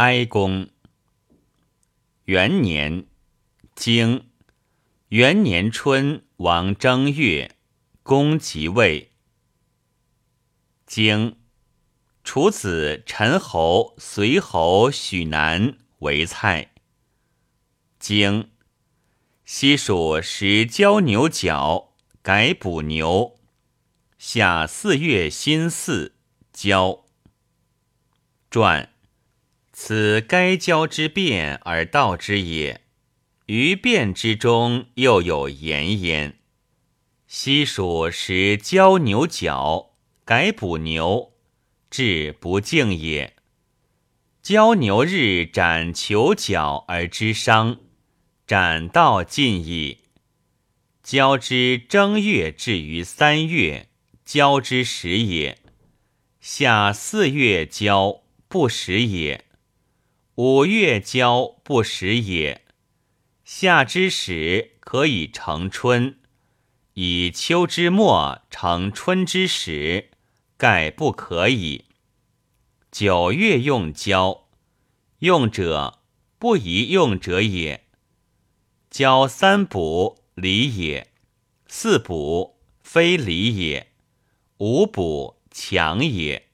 哀公。元年，经元年春，王正月，公即位。经楚子陈侯、随侯、许南为蔡。经西蜀时交牛角，改补牛。夏四月辛巳，交。传，此该交之变而道之也。于变之中，又有言焉。西蜀时交牛角，改补牛，至不敬也。交牛日斩求角而知伤，斩道尽矣。交之正月至于三月，交之时也。下四月交。不食也，五月交不食也。夏之始可以成春，以秋之末成春之始，盖不可以。九月用交，用者不宜用者也。交三补，离也；四补，非离也；五补，强也。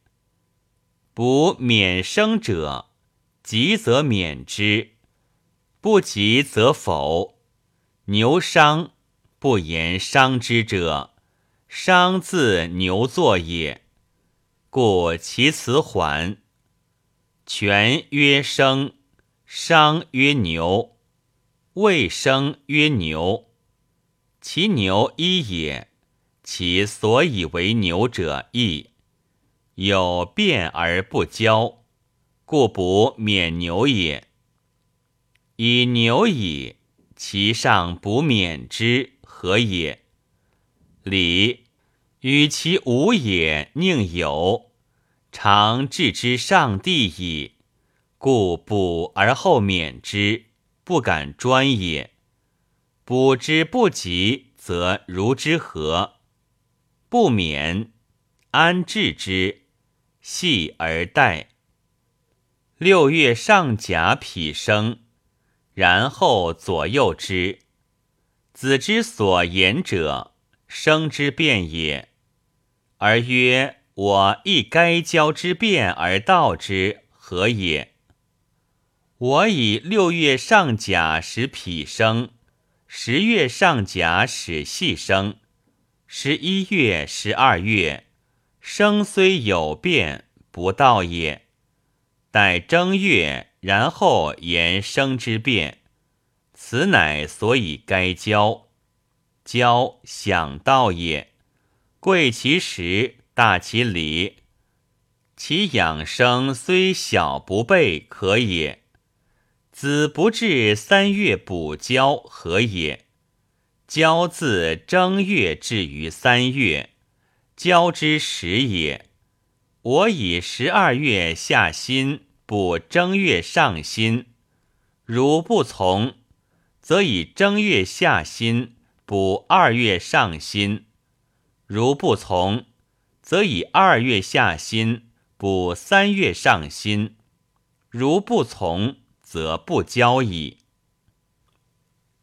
补免生者，急则免之；不急则否。牛伤，不言伤之者，伤自牛作也。故其辞缓。权曰生，伤曰牛，未生曰牛。其牛一也，其所以为牛者异。有变而不交，故不免牛也。以牛矣，其上不免之，何也？礼与其无也，宁有？常置之上帝矣，故补而后免之，不敢专也。补之不及，则如之何？不免，安置之？细而待。六月上甲脾生，然后左右之。子之所言者，生之变也。而曰：我亦该交之变而道之，何也？我以六月上甲使脾生，十月上甲使细生，十一月、十二月。生虽有变，不道也。待正月，然后言生之变，此乃所以该交。交想道也。贵其实，大其礼。其养生虽小不备，可也。子不至三月补交，何也？交自正月至于三月。交之时也，我以十二月下辛补正月上辛，如不从，则以正月下辛补二月上辛；如不从，则以二月下辛补三月上辛；如不从，则不交矣。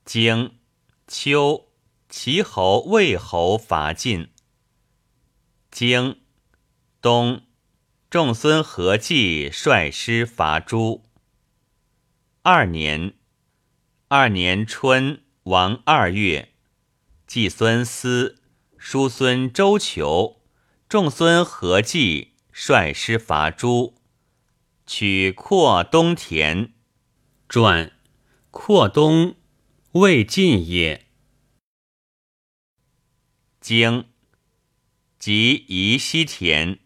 经秋，齐侯、魏侯伐晋。经冬，仲孙何忌率师伐诸。二年，二年春，王二月，季孙思、叔孙周求、仲孙何忌率师伐诸，取扩东田。传扩东，未晋也。经。即宜西田。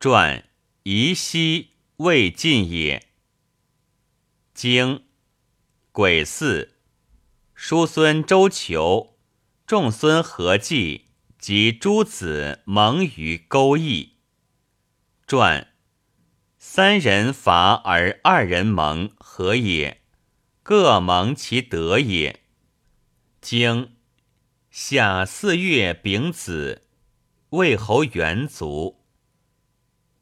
传宜西未尽也。经癸巳，叔孙周求、仲孙何忌及诸子蒙于勾弋。传三人伐而二人蒙，何也？各蒙其德也。经夏四月丙子。魏侯元卒。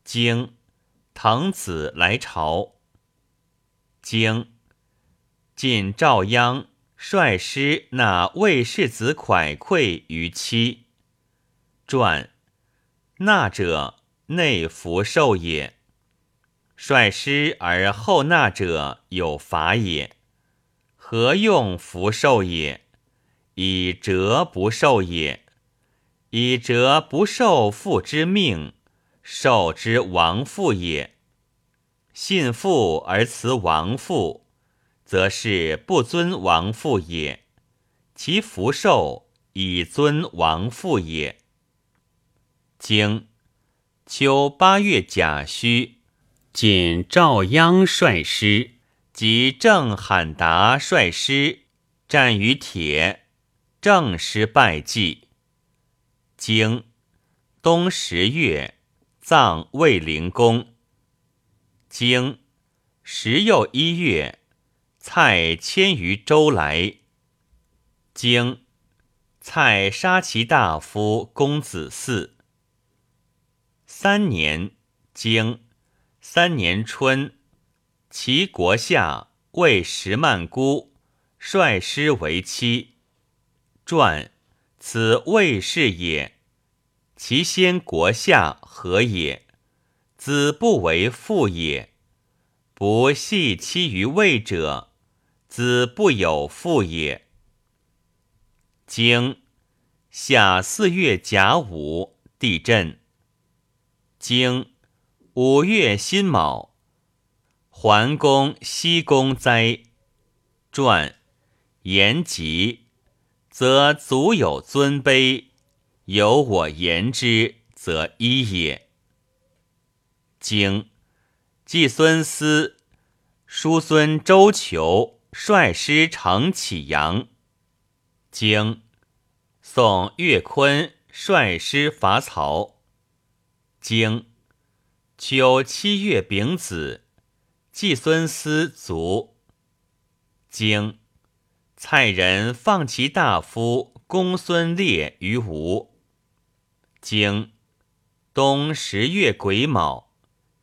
经滕子来朝。经晋赵鞅率师纳魏世子蒯聩于妻。传纳者，内服受也。率师而后纳者，有法也。何用服受也？以折不受也。以折不受父之命，受之亡父也。信父而辞亡父，则是不尊亡父也。其福寿以尊亡父也。经秋八月甲戌，晋赵鞅率师及郑罕达率师战于铁，郑师败绩。经冬十月，葬卫灵公。经十又一月，蔡迁于周来。经蔡杀其大夫公子嗣。三年，经三年春，齐国下为石曼姑率师为妻。传。此魏氏也，其先国下何也？子不为父也。不系妻于魏者，子不有父也。经夏四月甲午，地震。经五月辛卯，桓公西宫灾。传言吉。则足有尊卑，有我言之，则一也。经季孙思、叔孙周求率师乘启阳。经宋岳坤率师伐曹。经秋七月丙子，季孙思卒。经蔡人放其大夫公孙烈于吴。经冬十月癸卯，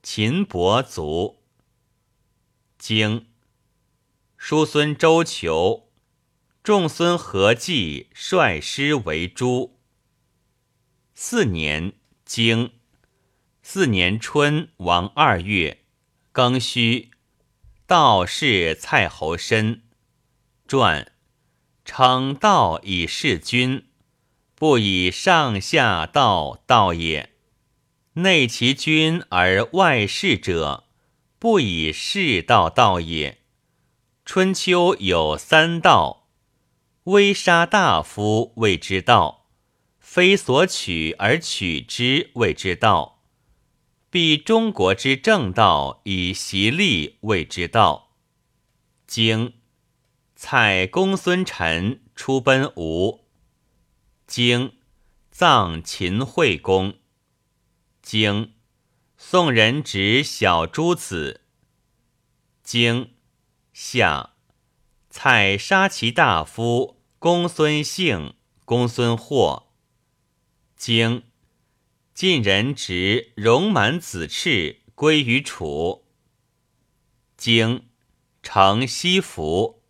秦伯卒。经叔孙周求、仲孙何忌率师为诸。四年，经四年春，王二月，庚戌，道士蔡侯申。传称道以事君，不以上下道道也。内其君而外事者，不以士道道也。春秋有三道：微杀大夫谓之道，非所取而取之谓之道，必中国之正道以习利谓之道。经。蔡公孙臣出奔吴，经葬秦惠公。经宋人指小诸子。经夏蔡杀其大夫公孙姓、公孙获。经晋人执戎满子赤归于楚。经成西服。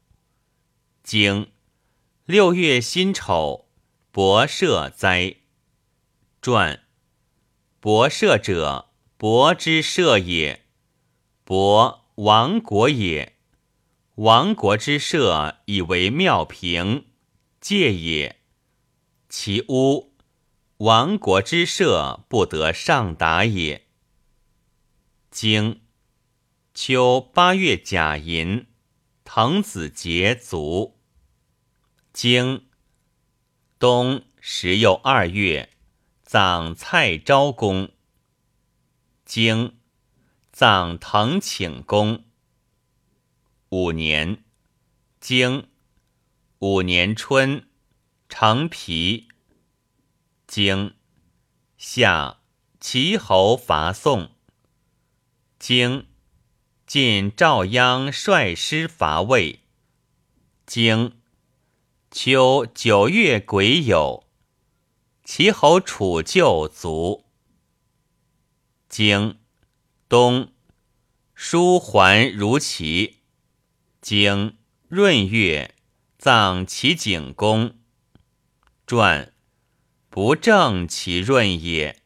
经六月辛丑，伯社哉。传伯社者，伯之社也。伯亡国也。亡国之社，以为庙平，戒也。其屋亡国之社，不得上达也。经秋八月甲寅，滕子杰卒。经冬十又二月，葬蔡昭公。经葬滕请公。五年，经五年春，成皮。经夏，齐侯伐宋。经晋赵鞅率师伐魏。经秋九月癸酉，齐侯楚旧卒。经冬，叔还如齐。经闰月，葬其景公。传不正其闰也。